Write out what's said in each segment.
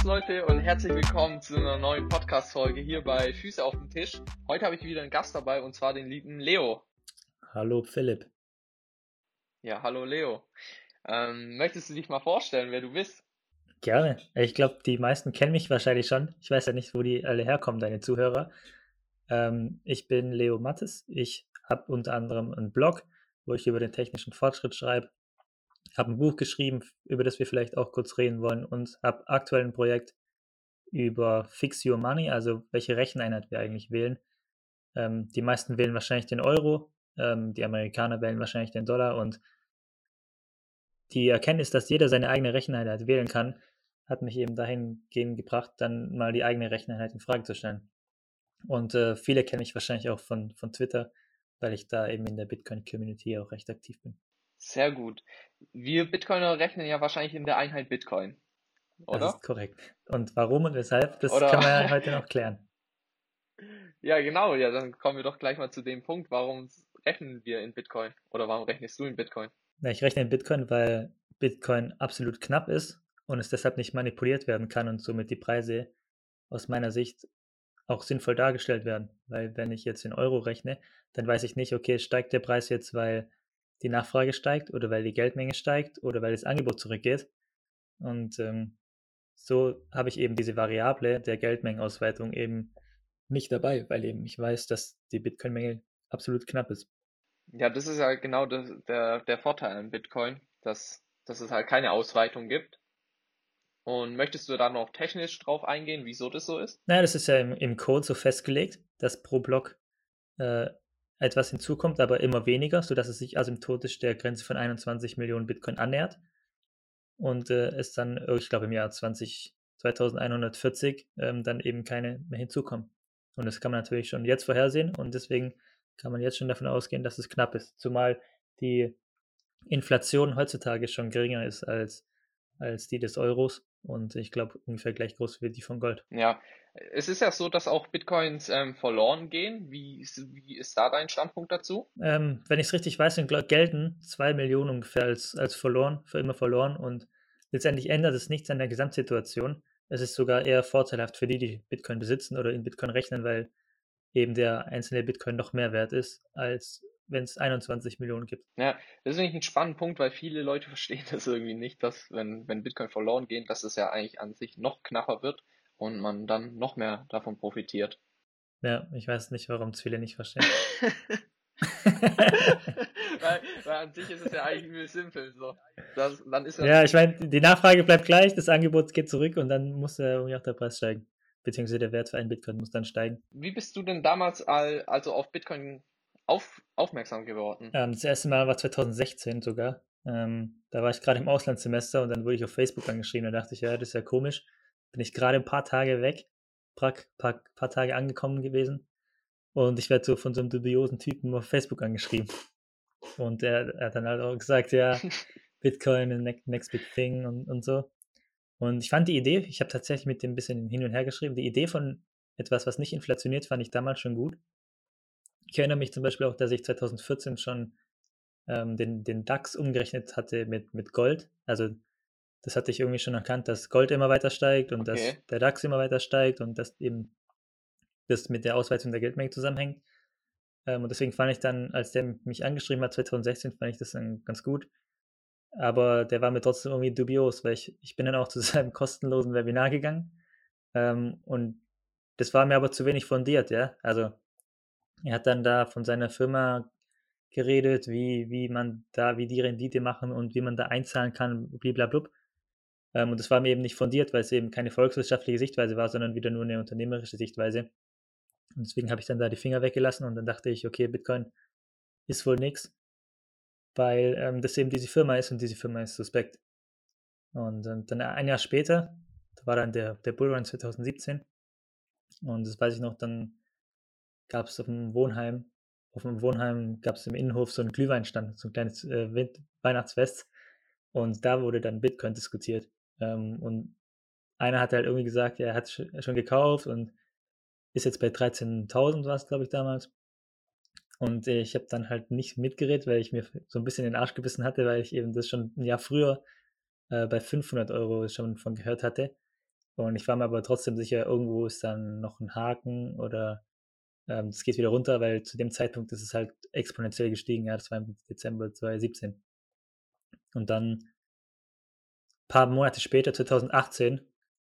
Servus Leute und herzlich willkommen zu einer neuen Podcast-Folge hier bei Füße auf dem Tisch. Heute habe ich wieder einen Gast dabei und zwar den lieben Leo. Hallo Philipp. Ja, hallo Leo. Ähm, möchtest du dich mal vorstellen, wer du bist? Gerne. Ich glaube, die meisten kennen mich wahrscheinlich schon. Ich weiß ja nicht, wo die alle herkommen, deine Zuhörer. Ähm, ich bin Leo Mattes. Ich habe unter anderem einen Blog, wo ich über den technischen Fortschritt schreibe habe ein Buch geschrieben, über das wir vielleicht auch kurz reden wollen und habe aktuell ein Projekt über Fix Your Money, also welche Recheneinheit wir eigentlich wählen. Ähm, die meisten wählen wahrscheinlich den Euro, ähm, die Amerikaner wählen wahrscheinlich den Dollar und die Erkenntnis, dass jeder seine eigene Recheneinheit wählen kann, hat mich eben dahingehend gebracht, dann mal die eigene Recheneinheit in Frage zu stellen. Und äh, viele kennen mich wahrscheinlich auch von, von Twitter, weil ich da eben in der Bitcoin-Community auch recht aktiv bin. Sehr gut. Wir Bitcoiner rechnen ja wahrscheinlich in der Einheit Bitcoin, oder? Das ist korrekt. Und warum und weshalb, das oder? kann man ja heute noch klären. Ja, genau. Ja, dann kommen wir doch gleich mal zu dem Punkt, warum rechnen wir in Bitcoin? Oder warum rechnest du in Bitcoin? Ja, ich rechne in Bitcoin, weil Bitcoin absolut knapp ist und es deshalb nicht manipuliert werden kann und somit die Preise aus meiner Sicht auch sinnvoll dargestellt werden. Weil wenn ich jetzt in Euro rechne, dann weiß ich nicht, okay, steigt der Preis jetzt, weil die Nachfrage steigt oder weil die Geldmenge steigt oder weil das Angebot zurückgeht. Und ähm, so habe ich eben diese Variable der Geldmengenausweitung eben nicht dabei, weil eben ich weiß, dass die Bitcoin-Menge absolut knapp ist. Ja, das ist ja genau das, der, der Vorteil an Bitcoin, dass, dass es halt keine Ausweitung gibt. Und möchtest du da noch technisch drauf eingehen, wieso das so ist? Naja, das ist ja im, im Code so festgelegt, dass pro Block äh, etwas hinzukommt, aber immer weniger, sodass es sich asymptotisch der Grenze von 21 Millionen Bitcoin annähert. Und äh, es dann, oh, ich glaube, im Jahr 20, 2140 ähm, dann eben keine mehr hinzukommen. Und das kann man natürlich schon jetzt vorhersehen und deswegen kann man jetzt schon davon ausgehen, dass es knapp ist. Zumal die Inflation heutzutage schon geringer ist als, als die des Euros und ich glaube ungefähr gleich groß wie die von Gold. Ja, es ist ja so, dass auch Bitcoins ähm, verloren gehen. Wie, wie ist da dein Standpunkt dazu? Ähm, wenn ich es richtig weiß, gelten zwei Millionen ungefähr als, als verloren, für immer verloren. Und letztendlich ändert es nichts an der Gesamtsituation. Es ist sogar eher vorteilhaft für die, die Bitcoin besitzen oder in Bitcoin rechnen, weil eben der einzelne Bitcoin noch mehr wert ist, als wenn es 21 Millionen gibt. Ja, das ist eigentlich ein spannender Punkt, weil viele Leute verstehen das irgendwie nicht, dass wenn, wenn Bitcoin verloren geht, dass es ja eigentlich an sich noch knapper wird und man dann noch mehr davon profitiert. Ja, ich weiß nicht, warum es viele nicht verstehen. weil, weil, an sich ist es ja eigentlich übel simpel. So. Das, dann ist ja, ja ich meine, die Nachfrage bleibt gleich, das Angebot geht zurück und dann muss ja irgendwie auch der Preis steigen. Beziehungsweise der Wert für einen Bitcoin muss dann steigen. Wie bist du denn damals all, also auf Bitcoin auf, aufmerksam geworden? Ähm, das erste Mal war 2016 sogar. Ähm, da war ich gerade im Auslandssemester und dann wurde ich auf Facebook angeschrieben. Da dachte ich, ja, das ist ja komisch bin ich gerade ein paar Tage weg, paar, paar, paar Tage angekommen gewesen. Und ich werde so von so einem dubiosen Typen auf Facebook angeschrieben. Und er, er hat dann halt auch gesagt, ja, Bitcoin, next, next big thing und, und so. Und ich fand die Idee, ich habe tatsächlich mit dem ein bisschen hin und her geschrieben, die Idee von etwas, was nicht inflationiert, fand ich damals schon gut. Ich erinnere mich zum Beispiel auch, dass ich 2014 schon ähm, den, den DAX umgerechnet hatte mit, mit Gold. Also das hatte ich irgendwie schon erkannt, dass Gold immer weiter steigt und okay. dass der DAX immer weiter steigt und dass eben das mit der Ausweitung der Geldmenge zusammenhängt. Ähm, und deswegen fand ich dann, als der mich angeschrieben hat, 2016, fand ich das dann ganz gut. Aber der war mir trotzdem irgendwie dubios, weil ich, ich bin dann auch zu seinem kostenlosen Webinar gegangen. Ähm, und das war mir aber zu wenig fundiert, ja. Also er hat dann da von seiner Firma geredet, wie, wie man da, wie die Rendite machen und wie man da einzahlen kann, blablabla. Ähm, und das war mir eben nicht fundiert, weil es eben keine volkswirtschaftliche Sichtweise war, sondern wieder nur eine unternehmerische Sichtweise. Und deswegen habe ich dann da die Finger weggelassen und dann dachte ich, okay, Bitcoin ist wohl nichts, weil ähm, das eben diese Firma ist und diese Firma ist suspekt. Und, und dann ein Jahr später, da war dann der, der Bullrun 2017 und das weiß ich noch, dann gab es auf dem Wohnheim, auf dem Wohnheim gab es im Innenhof so einen Glühweinstand, so ein kleines äh, Weihnachtsfest und da wurde dann Bitcoin diskutiert. Ähm, und einer hat halt irgendwie gesagt, er hat schon gekauft und ist jetzt bei 13.000 war es, glaube ich, damals. Und ich habe dann halt nicht mitgeredet, weil ich mir so ein bisschen den Arsch gebissen hatte, weil ich eben das schon ein Jahr früher äh, bei 500 Euro schon von gehört hatte. Und ich war mir aber trotzdem sicher, irgendwo ist dann noch ein Haken oder ähm, es geht wieder runter, weil zu dem Zeitpunkt ist es halt exponentiell gestiegen. Ja, das war im Dezember 2017. Und dann paar Monate später, 2018,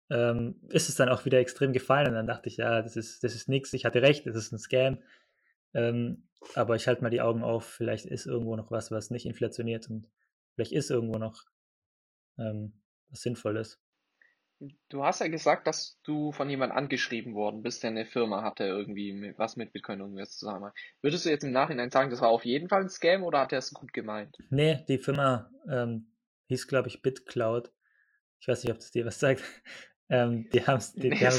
ähm, ist es dann auch wieder extrem gefallen. Und dann dachte ich, ja, das ist, das ist nichts. Ich hatte recht, das ist ein Scam. Ähm, aber ich halte mal die Augen auf. Vielleicht ist irgendwo noch was, was nicht inflationiert und vielleicht ist irgendwo noch ähm, was Sinnvolles. Du hast ja gesagt, dass du von jemandem angeschrieben worden bist, der eine Firma hatte, irgendwie was mit Bitcoin irgendwas zusammen. Würdest du jetzt im Nachhinein sagen, das war auf jeden Fall ein Scam oder hat er es gut gemeint? Nee, die Firma ähm, hieß, glaube ich, BitCloud. Ich weiß nicht, ob das dir was sagt. Ähm, die, haben's, die, nee, die haben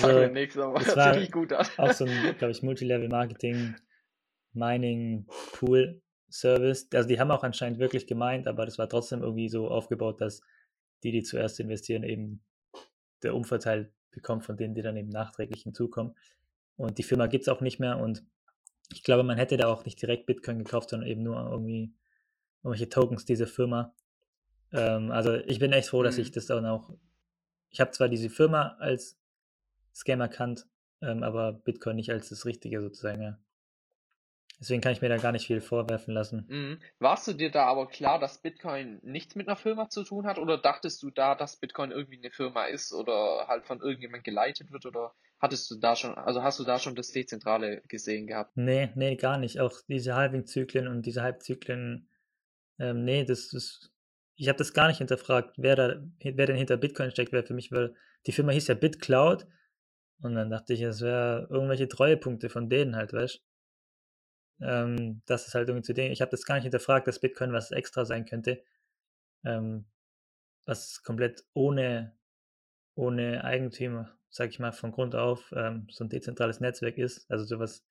so, aber das war gut an. auch so ein, glaube ich, Multilevel-Marketing, Mining, Pool Service. Also die haben auch anscheinend wirklich gemeint, aber das war trotzdem irgendwie so aufgebaut, dass die, die zuerst investieren, eben der Umverteil bekommt von denen, die dann eben nachträglich hinzukommen. Und die Firma gibt es auch nicht mehr und ich glaube, man hätte da auch nicht direkt Bitcoin gekauft, sondern eben nur irgendwie irgendwelche Tokens dieser Firma. Ähm, also ich bin echt froh, dass ich mhm. das dann auch. Ich habe zwar diese Firma als Scam erkannt, ähm, aber Bitcoin nicht als das Richtige sozusagen. Ja. Deswegen kann ich mir da gar nicht viel vorwerfen lassen. Mhm. Warst du dir da aber klar, dass Bitcoin nichts mit einer Firma zu tun hat? Oder dachtest du da, dass Bitcoin irgendwie eine Firma ist oder halt von irgendjemand geleitet wird? Oder hattest du da schon, also hast du da schon das Dezentrale gesehen gehabt? Nee, nee, gar nicht. Auch diese Halving-Zyklen und diese Halbzyklen, ähm, nee, das ist, ich habe das gar nicht hinterfragt, wer da, wer denn hinter Bitcoin steckt, wer für mich, weil die Firma hieß ja BitCloud. Und dann dachte ich, es wäre irgendwelche Treuepunkte von denen halt, weißt? Ähm, das ist halt irgendwie zu dem, ich habe das gar nicht hinterfragt, dass Bitcoin was extra sein könnte, ähm, was komplett ohne, ohne Eigentümer, sag ich mal, von Grund auf ähm, so ein dezentrales Netzwerk ist. Also sowas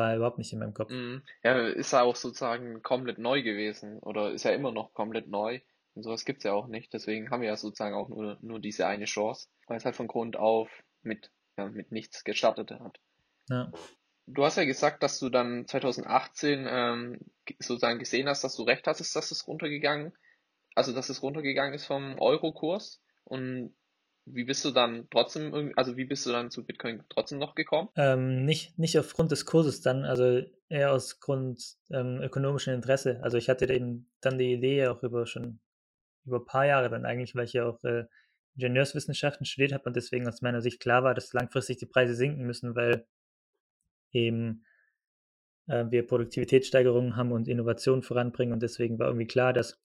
war überhaupt nicht in meinem Kopf. Mhm. Ja, ist ja auch sozusagen komplett neu gewesen oder ist ja immer noch komplett neu. Und sowas gibt's ja auch nicht. Deswegen haben wir ja sozusagen auch nur, nur diese eine Chance, weil es halt von Grund auf mit, ja, mit nichts gestartet hat. Ja du hast ja gesagt, dass du dann 2018 ähm, sozusagen gesehen hast, dass du recht hattest, dass es runtergegangen, also dass es runtergegangen ist vom Euro-Kurs. Und wie bist du dann trotzdem, also wie bist du dann zu Bitcoin trotzdem noch gekommen? Ähm, nicht, nicht aufgrund des Kurses dann, also eher aus Grund ähm, ökonomischen Interesse. Also ich hatte eben dann die Idee auch über schon über ein paar Jahre dann eigentlich, weil ich ja auch äh, Ingenieurswissenschaften studiert habe und deswegen aus meiner Sicht klar war, dass langfristig die Preise sinken müssen, weil eben äh, wir Produktivitätssteigerungen haben und Innovationen voranbringen. Und deswegen war irgendwie klar, dass,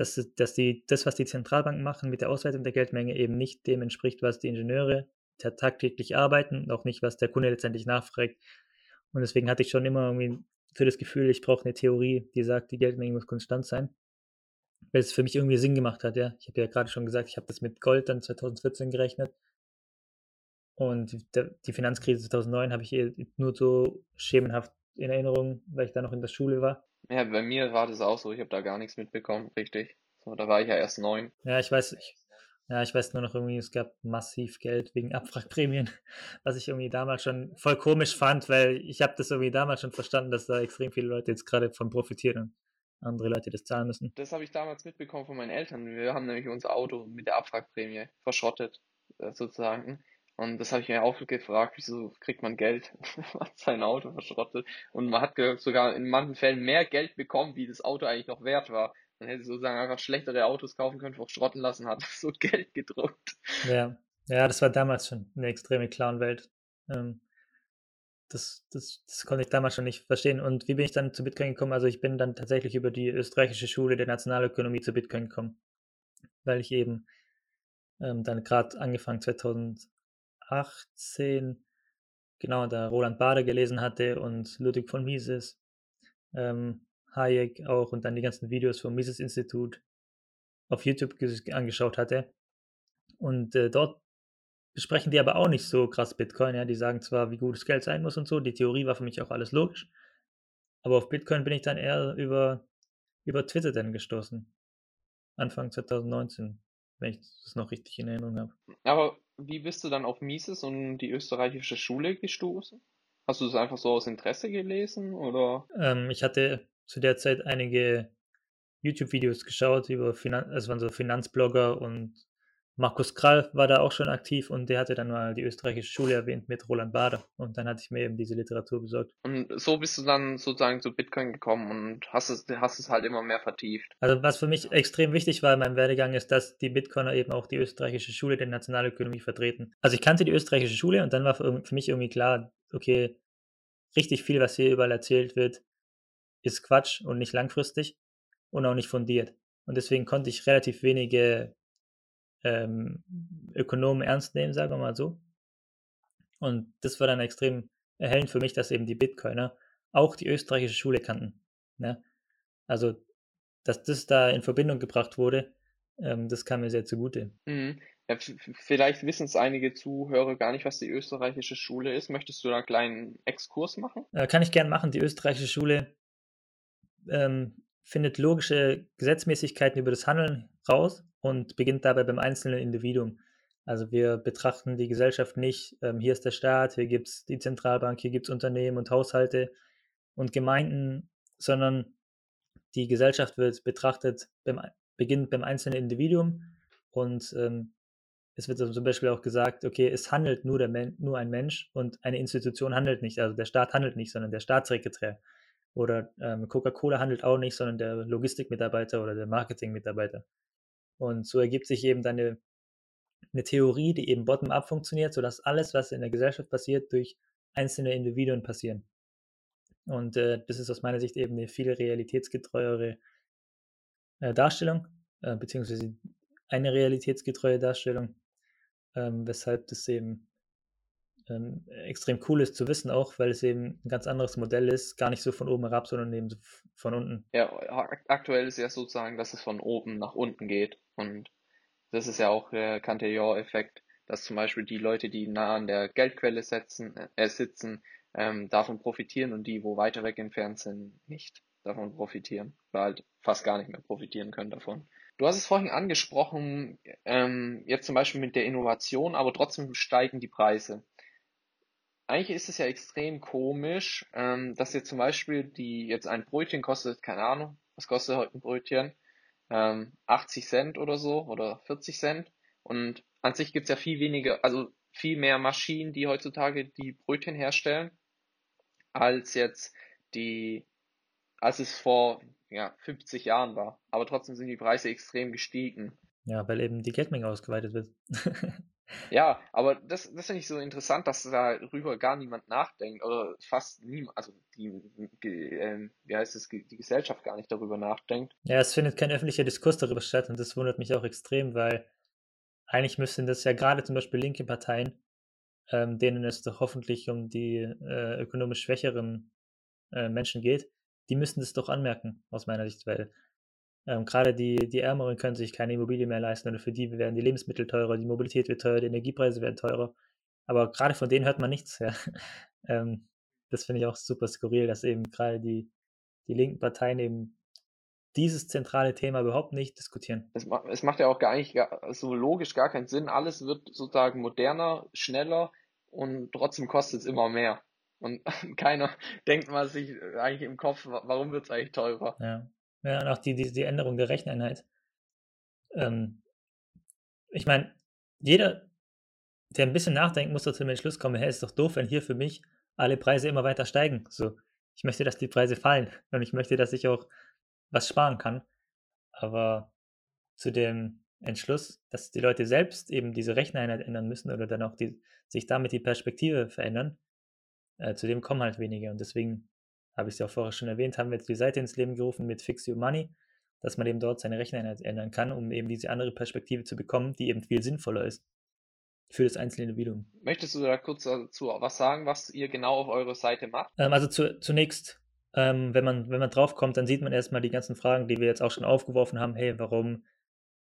dass, dass die, das, was die Zentralbanken machen mit der Ausweitung der Geldmenge, eben nicht dem entspricht, was die Ingenieure tagtäglich arbeiten und auch nicht, was der Kunde letztendlich nachfragt. Und deswegen hatte ich schon immer irgendwie für das Gefühl, ich brauche eine Theorie, die sagt, die Geldmenge muss konstant sein. Weil es für mich irgendwie Sinn gemacht hat, ja. Ich habe ja gerade schon gesagt, ich habe das mit Gold dann 2014 gerechnet. Und die Finanzkrise 2009 habe ich eh nur so schemenhaft in Erinnerung, weil ich da noch in der Schule war. Ja, bei mir war das auch so. Ich habe da gar nichts mitbekommen, richtig. So, da war ich ja erst neun. Ja, ich weiß, ich, ja, ich weiß nur noch irgendwie, es gab massiv Geld wegen Abwrackprämien, was ich irgendwie damals schon voll komisch fand, weil ich habe das irgendwie damals schon verstanden, dass da extrem viele Leute jetzt gerade von profitieren und andere Leute das zahlen müssen. Das habe ich damals mitbekommen von meinen Eltern. Wir haben nämlich unser Auto mit der Abwrackprämie verschrottet, äh, sozusagen. Und das habe ich mir auch gefragt, wieso kriegt man Geld, wenn man sein Auto verschrottet. Und man hat sogar in manchen Fällen mehr Geld bekommen, wie das Auto eigentlich noch wert war. Man hätte sozusagen einfach schlechtere Autos kaufen können, verschrotten lassen, hat so Geld gedruckt. Ja, ja, das war damals schon eine extreme Clown-Welt. Ähm, das, das, das konnte ich damals schon nicht verstehen. Und wie bin ich dann zu Bitcoin gekommen? Also ich bin dann tatsächlich über die österreichische Schule der Nationalökonomie zu Bitcoin gekommen, weil ich eben ähm, dann gerade angefangen 2000 18, genau, da Roland Bader gelesen hatte und Ludwig von Mises, ähm, Hayek auch und dann die ganzen Videos vom Mises-Institut auf YouTube angeschaut hatte. Und äh, dort besprechen die aber auch nicht so krass Bitcoin. Ja, die sagen zwar, wie gut das Geld sein muss und so. Die Theorie war für mich auch alles logisch. Aber auf Bitcoin bin ich dann eher über, über Twitter dann gestoßen. Anfang 2019, wenn ich das noch richtig in Erinnerung habe. Aber wie bist du dann auf Mises und die österreichische Schule gestoßen? Hast du das einfach so aus Interesse gelesen oder? Ähm, ich hatte zu der Zeit einige YouTube-Videos geschaut über Finan also waren so Finanzblogger und Markus Krall war da auch schon aktiv und der hatte dann mal die österreichische Schule erwähnt mit Roland Bader und dann hatte ich mir eben diese Literatur besorgt. Und so bist du dann sozusagen zu Bitcoin gekommen und hast es, hast es halt immer mehr vertieft. Also was für mich extrem wichtig war in meinem Werdegang ist, dass die Bitcoiner eben auch die österreichische Schule der Nationalökonomie vertreten. Also ich kannte die österreichische Schule und dann war für, für mich irgendwie klar, okay, richtig viel, was hier überall erzählt wird, ist Quatsch und nicht langfristig und auch nicht fundiert. Und deswegen konnte ich relativ wenige ähm, Ökonomen ernst nehmen, sagen wir mal so. Und das war dann extrem erhellend für mich, dass eben die Bitcoiner auch die österreichische Schule kannten. Ne? Also, dass das da in Verbindung gebracht wurde, ähm, das kam mir sehr zugute. Mhm. Ja, vielleicht wissen es einige Zuhörer gar nicht, was die österreichische Schule ist. Möchtest du da einen kleinen Exkurs machen? Äh, kann ich gern machen. Die österreichische Schule ähm, findet logische Gesetzmäßigkeiten über das Handeln raus und beginnt dabei beim einzelnen Individuum. Also wir betrachten die Gesellschaft nicht, ähm, hier ist der Staat, hier gibt es die Zentralbank, hier gibt es Unternehmen und Haushalte und Gemeinden, sondern die Gesellschaft wird betrachtet, beim, beginnt beim einzelnen Individuum und ähm, es wird zum Beispiel auch gesagt, okay, es handelt nur, nur ein Mensch und eine Institution handelt nicht, also der Staat handelt nicht, sondern der Staatssekretär. Oder ähm, Coca-Cola handelt auch nicht, sondern der Logistikmitarbeiter oder der Marketingmitarbeiter. Und so ergibt sich eben dann eine, eine Theorie, die eben bottom-up funktioniert, sodass alles, was in der Gesellschaft passiert, durch einzelne Individuen passieren. Und äh, das ist aus meiner Sicht eben eine viel realitätsgetreuere äh, Darstellung, äh, beziehungsweise eine realitätsgetreue Darstellung, ähm, weshalb das eben ähm, extrem cool ist zu wissen auch, weil es eben ein ganz anderes Modell ist, gar nicht so von oben herab, sondern eben von unten. Ja, aktuell ist ja sozusagen, dass es von oben nach unten geht und das ist ja auch der Cantillon-Effekt, dass zum Beispiel die Leute, die nah an der Geldquelle setzen, äh, sitzen, ähm, davon profitieren und die, wo weiter weg entfernt sind, nicht davon profitieren oder halt fast gar nicht mehr profitieren können davon. Du hast es vorhin angesprochen, ähm, jetzt zum Beispiel mit der Innovation, aber trotzdem steigen die Preise eigentlich ist es ja extrem komisch, ähm, dass jetzt zum Beispiel die jetzt ein Brötchen kostet, keine Ahnung, was kostet heute ein Brötchen? Ähm, 80 Cent oder so oder 40 Cent. Und an sich gibt's ja viel weniger, also viel mehr Maschinen, die heutzutage die Brötchen herstellen, als jetzt die, als es vor ja, 50 Jahren war. Aber trotzdem sind die Preise extrem gestiegen. Ja, weil eben die Geldmenge ausgeweitet wird. Ja, aber das, das finde ich so interessant, dass darüber gar niemand nachdenkt oder fast niemand, also die, äh, wie heißt es, die Gesellschaft gar nicht darüber nachdenkt. Ja, es findet kein öffentlicher Diskurs darüber statt und das wundert mich auch extrem, weil eigentlich müssten das ja gerade zum Beispiel linke Parteien, ähm, denen es doch hoffentlich um die äh, ökonomisch schwächeren äh, Menschen geht, die müssten das doch anmerken, aus meiner Sicht, weil ähm, Gerade die, die Ärmeren können sich keine Immobilie mehr leisten oder für die werden die Lebensmittel teurer, die Mobilität wird teurer, die Energiepreise werden teurer. Aber gerade von denen hört man nichts. Ja. ähm, das finde ich auch super skurril, dass eben gerade die, die linken Parteien eben dieses zentrale Thema überhaupt nicht diskutieren. Es, ma es macht ja auch gar nicht gar, so logisch gar keinen Sinn. Alles wird sozusagen moderner, schneller und trotzdem kostet es immer mehr. Und keiner denkt mal sich eigentlich im Kopf, warum wird es eigentlich teurer? Ja. Ja, und auch die, die, die Änderung der Recheneinheit. Ähm, ich meine, jeder, der ein bisschen nachdenkt, muss doch zu dem Entschluss kommen, hey, ist doch doof, wenn hier für mich alle Preise immer weiter steigen. So, ich möchte, dass die Preise fallen und ich möchte, dass ich auch was sparen kann. Aber zu dem Entschluss, dass die Leute selbst eben diese Recheneinheit ändern müssen oder dann auch die, sich damit die Perspektive verändern, äh, zu dem kommen halt wenige. Und deswegen habe ich es ja auch vorher schon erwähnt, haben wir jetzt die Seite ins Leben gerufen mit Fix Your Money, dass man eben dort seine Recheneinheit ändern kann, um eben diese andere Perspektive zu bekommen, die eben viel sinnvoller ist für das einzelne Individuum. Möchtest du da kurz dazu was sagen, was ihr genau auf eurer Seite macht? Ähm, also zu, zunächst, ähm, wenn man, wenn man draufkommt, dann sieht man erstmal die ganzen Fragen, die wir jetzt auch schon aufgeworfen haben. Hey, warum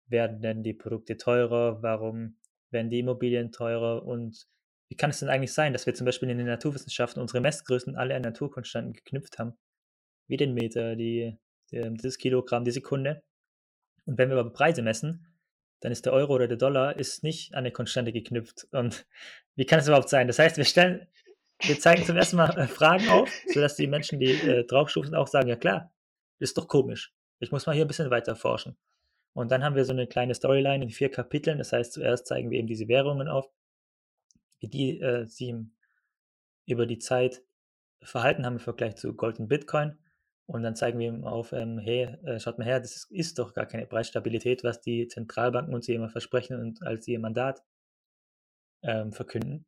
werden denn die Produkte teurer? Warum werden die Immobilien teurer? Und wie kann es denn eigentlich sein, dass wir zum Beispiel in den Naturwissenschaften unsere Messgrößen alle an Naturkonstanten geknüpft haben? Wie den Meter, die, die, das Kilogramm, die Sekunde. Und wenn wir aber Preise messen, dann ist der Euro oder der Dollar ist nicht an eine Konstante geknüpft. Und wie kann es überhaupt sein? Das heißt, wir stellen, wir zeigen zum ersten Mal äh, Fragen auf, sodass die Menschen, die äh, draufstufen, auch sagen, ja klar, ist doch komisch. Ich muss mal hier ein bisschen weiter forschen. Und dann haben wir so eine kleine Storyline in vier Kapiteln. Das heißt, zuerst zeigen wir eben diese Währungen auf, wie die äh, sich über die Zeit verhalten haben im Vergleich zu Gold und Bitcoin. Und dann zeigen wir ihm auf, ähm, hey, äh, schaut mal her, das ist doch gar keine Preisstabilität, was die Zentralbanken uns hier immer versprechen und als ihr Mandat ähm, verkünden.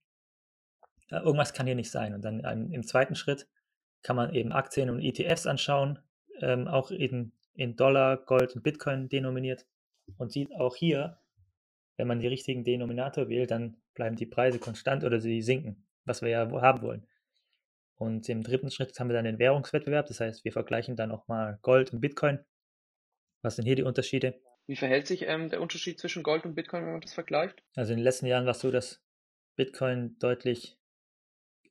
Äh, irgendwas kann hier nicht sein. Und dann ähm, im zweiten Schritt kann man eben Aktien und ETFs anschauen, ähm, auch eben in Dollar, Gold und Bitcoin denominiert und sieht auch hier, wenn man die richtigen Denominator wählt, dann bleiben die Preise konstant oder sie sinken, was wir ja haben wollen. Und im dritten Schritt haben wir dann den Währungswettbewerb. Das heißt, wir vergleichen dann auch mal Gold und Bitcoin. Was sind hier die Unterschiede? Wie verhält sich ähm, der Unterschied zwischen Gold und Bitcoin, wenn man das vergleicht? Also in den letzten Jahren war es so, dass Bitcoin deutlich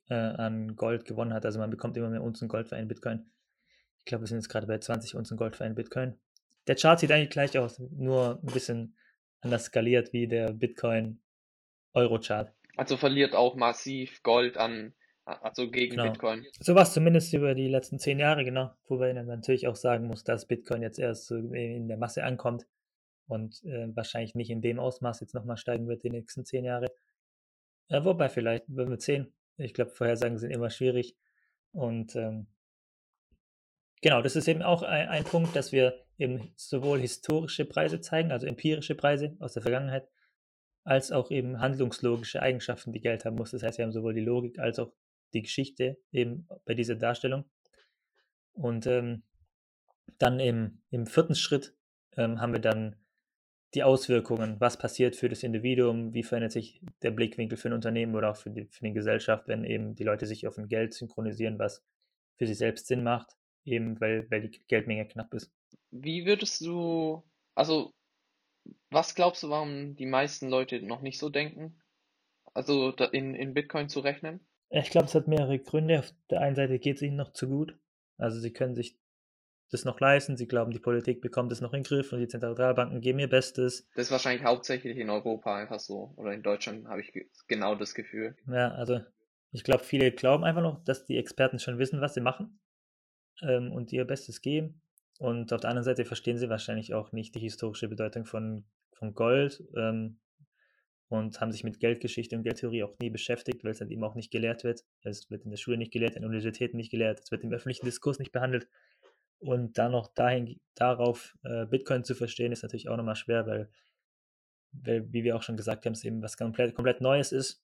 äh, an Gold gewonnen hat. Also man bekommt immer mehr Unzen Gold für einen Bitcoin. Ich glaube, wir sind jetzt gerade bei 20 Unzen Gold für einen Bitcoin. Der Chart sieht eigentlich gleich aus, nur ein bisschen anders skaliert wie der Bitcoin Euro-Chart. Also verliert auch massiv Gold an also gegen Genau. Bitcoin. So war es zumindest über die letzten zehn Jahre, genau. Wobei man natürlich auch sagen muss, dass Bitcoin jetzt erst in der Masse ankommt und äh, wahrscheinlich nicht in dem Ausmaß jetzt nochmal steigen wird die nächsten zehn Jahre. Äh, wobei vielleicht, wenn wir sehen. Ich glaube, Vorhersagen sind immer schwierig. Und ähm, genau, das ist eben auch ein, ein Punkt, dass wir eben sowohl historische Preise zeigen, also empirische Preise aus der Vergangenheit, als auch eben handlungslogische Eigenschaften, die Geld haben muss. Das heißt, wir haben sowohl die Logik als auch die Geschichte eben bei dieser Darstellung. Und ähm, dann im, im vierten Schritt ähm, haben wir dann die Auswirkungen, was passiert für das Individuum, wie verändert sich der Blickwinkel für ein Unternehmen oder auch für die, für die Gesellschaft, wenn eben die Leute sich auf ein Geld synchronisieren, was für sie selbst Sinn macht, eben weil, weil die Geldmenge knapp ist. Wie würdest du, also was glaubst du, warum die meisten Leute noch nicht so denken? Also in, in Bitcoin zu rechnen? Ich glaube, es hat mehrere Gründe. Auf der einen Seite geht es ihnen noch zu gut. Also sie können sich das noch leisten. Sie glauben, die Politik bekommt es noch in den Griff und die Zentralbanken geben ihr Bestes. Das ist wahrscheinlich hauptsächlich in Europa einfach so. Oder in Deutschland habe ich ge- genau das Gefühl. Ja, also ich glaube, viele glauben einfach noch, dass die Experten schon wissen, was sie machen ähm, und ihr Bestes geben. Und auf der anderen Seite verstehen sie wahrscheinlich auch nicht die historische Bedeutung von, von Gold ähm, und haben sich mit Geldgeschichte und Geldtheorie auch nie beschäftigt, weil es halt eben auch nicht gelehrt wird. Es wird in der Schule nicht gelehrt, in Universitäten nicht gelehrt, es wird im öffentlichen Diskurs nicht behandelt. Und dann noch dahin, darauf äh, Bitcoin zu verstehen, ist natürlich auch nochmal schwer, weil, weil, wie wir auch schon gesagt haben, es eben was komplett, komplett Neues ist,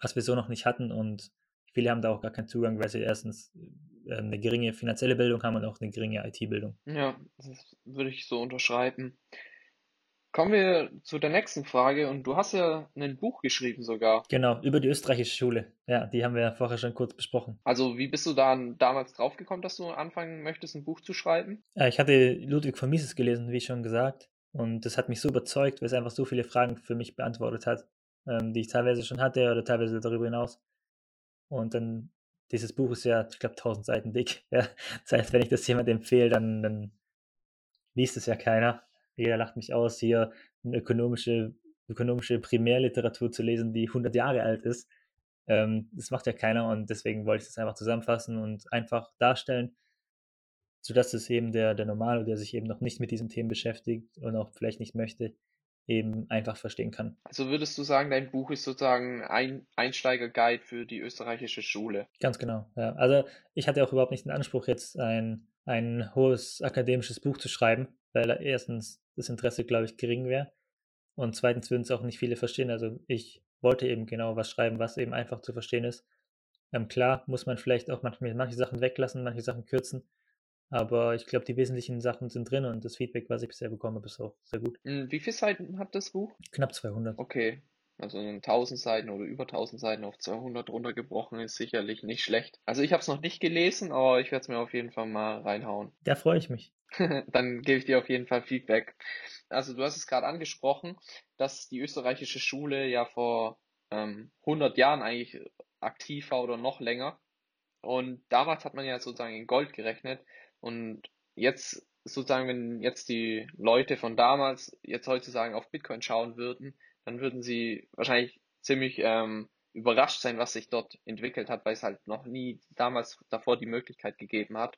was wir so noch nicht hatten. Und viele haben da auch gar keinen Zugang, weil sie erstens äh, eine geringe finanzielle Bildung haben und auch eine geringe IT-Bildung. Ja, das würde ich so unterschreiben. Kommen wir zu der nächsten Frage. Und du hast ja ein Buch geschrieben sogar. Genau, über die österreichische Schule. Ja, die haben wir ja vorher schon kurz besprochen. Also wie bist du da damals draufgekommen, dass du anfangen möchtest, ein Buch zu schreiben? Ja, ich hatte Ludwig von Mises gelesen, wie schon gesagt. Und das hat mich so überzeugt, weil es einfach so viele Fragen für mich beantwortet hat, ähm, die ich teilweise schon hatte oder teilweise darüber hinaus. Und dann, dieses Buch ist ja, ich glaube, 1000 Seiten dick. Ja. Das heißt, wenn ich das jemandem empfehle, dann, dann liest es ja keiner. Jeder lacht mich aus, hier eine ökonomische, ökonomische Primärliteratur zu lesen, die 100 Jahre alt ist. Ähm, das macht ja keiner und deswegen wollte ich das einfach zusammenfassen und einfach darstellen, sodass es eben der, der Normale, der sich eben noch nicht mit diesen Themen beschäftigt und auch vielleicht nicht möchte, eben einfach verstehen kann. Also würdest du sagen, dein Buch ist sozusagen ein Einsteiger-Guide für die österreichische Schule? Ganz genau, ja. Also ich hatte auch überhaupt nicht den Anspruch, jetzt ein, ein hohes akademisches Buch zu schreiben, weil erstens das Interesse, glaube ich, gering wäre und zweitens würden es auch nicht viele verstehen. Also ich wollte eben genau was schreiben, was eben einfach zu verstehen ist. Ähm, klar muss man vielleicht auch manchmal manche Sachen weglassen, manche Sachen kürzen, aber ich glaube, die wesentlichen Sachen sind drin und das Feedback, was ich bisher bekommen habe, ist auch sehr gut. Hm, Wie viele Seiten hat das Buch? Knapp 200. Okay, also 1000 Seiten oder über 1000 Seiten auf 200 runtergebrochen ist sicherlich nicht schlecht. Also ich habe es noch nicht gelesen, aber ich werde es mir auf jeden Fall mal reinhauen. Da freue ich mich. Dann gebe ich dir auf jeden Fall Feedback. Also du hast es gerade angesprochen, dass die österreichische Schule ja vor ähm, 100 Jahren eigentlich aktiv war oder noch länger. Und damals hat man ja sozusagen in Gold gerechnet. Und jetzt sozusagen, wenn jetzt die Leute von damals jetzt heutzutage auf Bitcoin schauen würden, dann würden sie wahrscheinlich ziemlich ähm, überrascht sein, was sich dort entwickelt hat, weil es halt noch nie damals davor die Möglichkeit gegeben hat.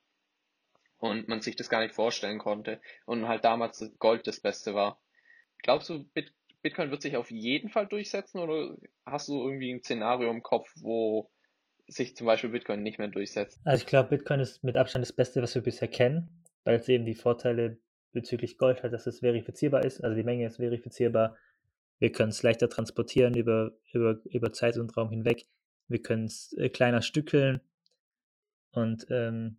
Und man sich das gar nicht vorstellen konnte und halt damals Gold das Beste war. Glaubst du, Bitcoin wird sich auf jeden Fall durchsetzen oder hast du irgendwie ein Szenario im Kopf, wo sich zum Beispiel Bitcoin nicht mehr durchsetzt? Also ich glaube, Bitcoin ist mit Abstand das Beste, was wir bisher kennen, weil es eben die Vorteile bezüglich Gold hat, dass es verifizierbar ist, also die Menge ist verifizierbar. Wir können es leichter transportieren über, über, über Zeit und Raum hinweg. Wir können es äh, kleiner stückeln und ähm,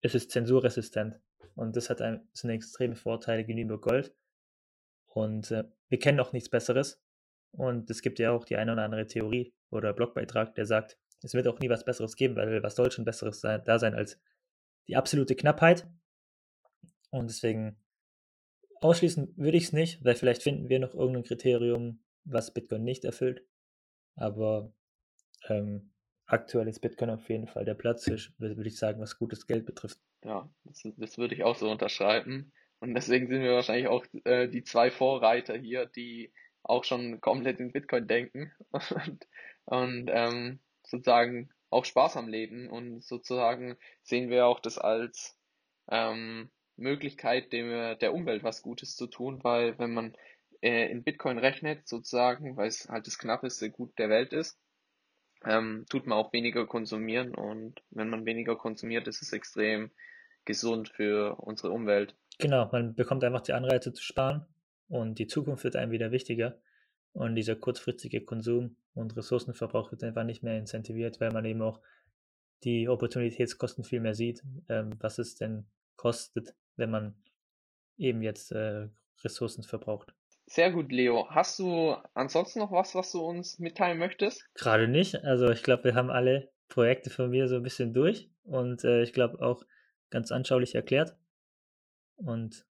es ist zensurresistent. Und das hat ein, das sind extreme Vorteile gegenüber Gold. Und äh, wir kennen auch nichts Besseres. Und es gibt ja auch die eine oder andere Theorie oder Blogbeitrag, der sagt, es wird auch nie was Besseres geben, weil was soll schon Besseres sein, da sein als die absolute Knappheit. Und deswegen ausschließen würde ich es nicht, weil vielleicht finden wir noch irgendein Kriterium, was Bitcoin nicht erfüllt. Aber ähm, aktuell ist Bitcoin auf jeden Fall der Platz, würde ich sagen, was gutes Geld betrifft. Ja, das, das würde ich auch so unterschreiben. Und deswegen sind wir wahrscheinlich auch äh, die zwei Vorreiter hier, die auch schon komplett in Bitcoin denken und, und ähm, sozusagen auch Spaß am Leben und sozusagen sehen wir auch das als ähm, Möglichkeit, dem, der Umwelt was Gutes zu tun, weil wenn man äh, in Bitcoin rechnet, sozusagen, weil es halt das knappeste Gut der Welt ist, ähm, tut man auch weniger konsumieren und wenn man weniger konsumiert, ist es extrem gesund für unsere Umwelt. Genau, man bekommt einfach die Anreize zu sparen und die Zukunft wird einem wieder wichtiger und dieser kurzfristige Konsum und Ressourcenverbrauch wird einfach nicht mehr incentiviert, weil man eben auch die Opportunitätskosten viel mehr sieht, ähm, was es denn kostet, wenn man eben jetzt äh, Ressourcen verbraucht. Sehr gut, Leo. Hast du ansonsten noch was, was du uns mitteilen möchtest? Gerade nicht. Also ich glaube, wir haben alle Projekte von mir so ein bisschen durch und äh, ich glaube auch ganz anschaulich erklärt. Und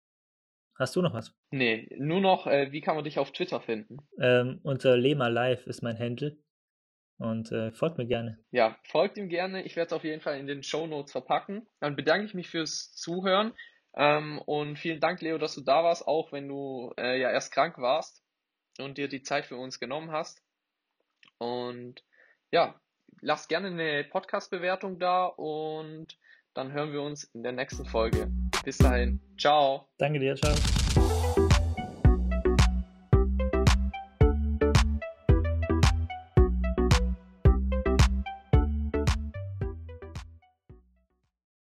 hast du noch was? Nee, nur noch, äh, wie kann man dich auf Twitter finden? Ähm, unter Lema Live ist mein Handle. Und äh, folgt mir gerne. Ja, folgt ihm gerne. Ich werde es auf jeden Fall in den Show Notes verpacken. Dann bedanke ich mich fürs Zuhören. Ähm, und vielen Dank, Leo, dass du da warst, auch wenn du äh, ja erst krank warst und dir die Zeit für uns genommen hast. Und ja, lasst gerne eine Podcast-Bewertung da und dann hören wir uns in der nächsten Folge. Bis dahin. Ciao. Danke dir. Ciao.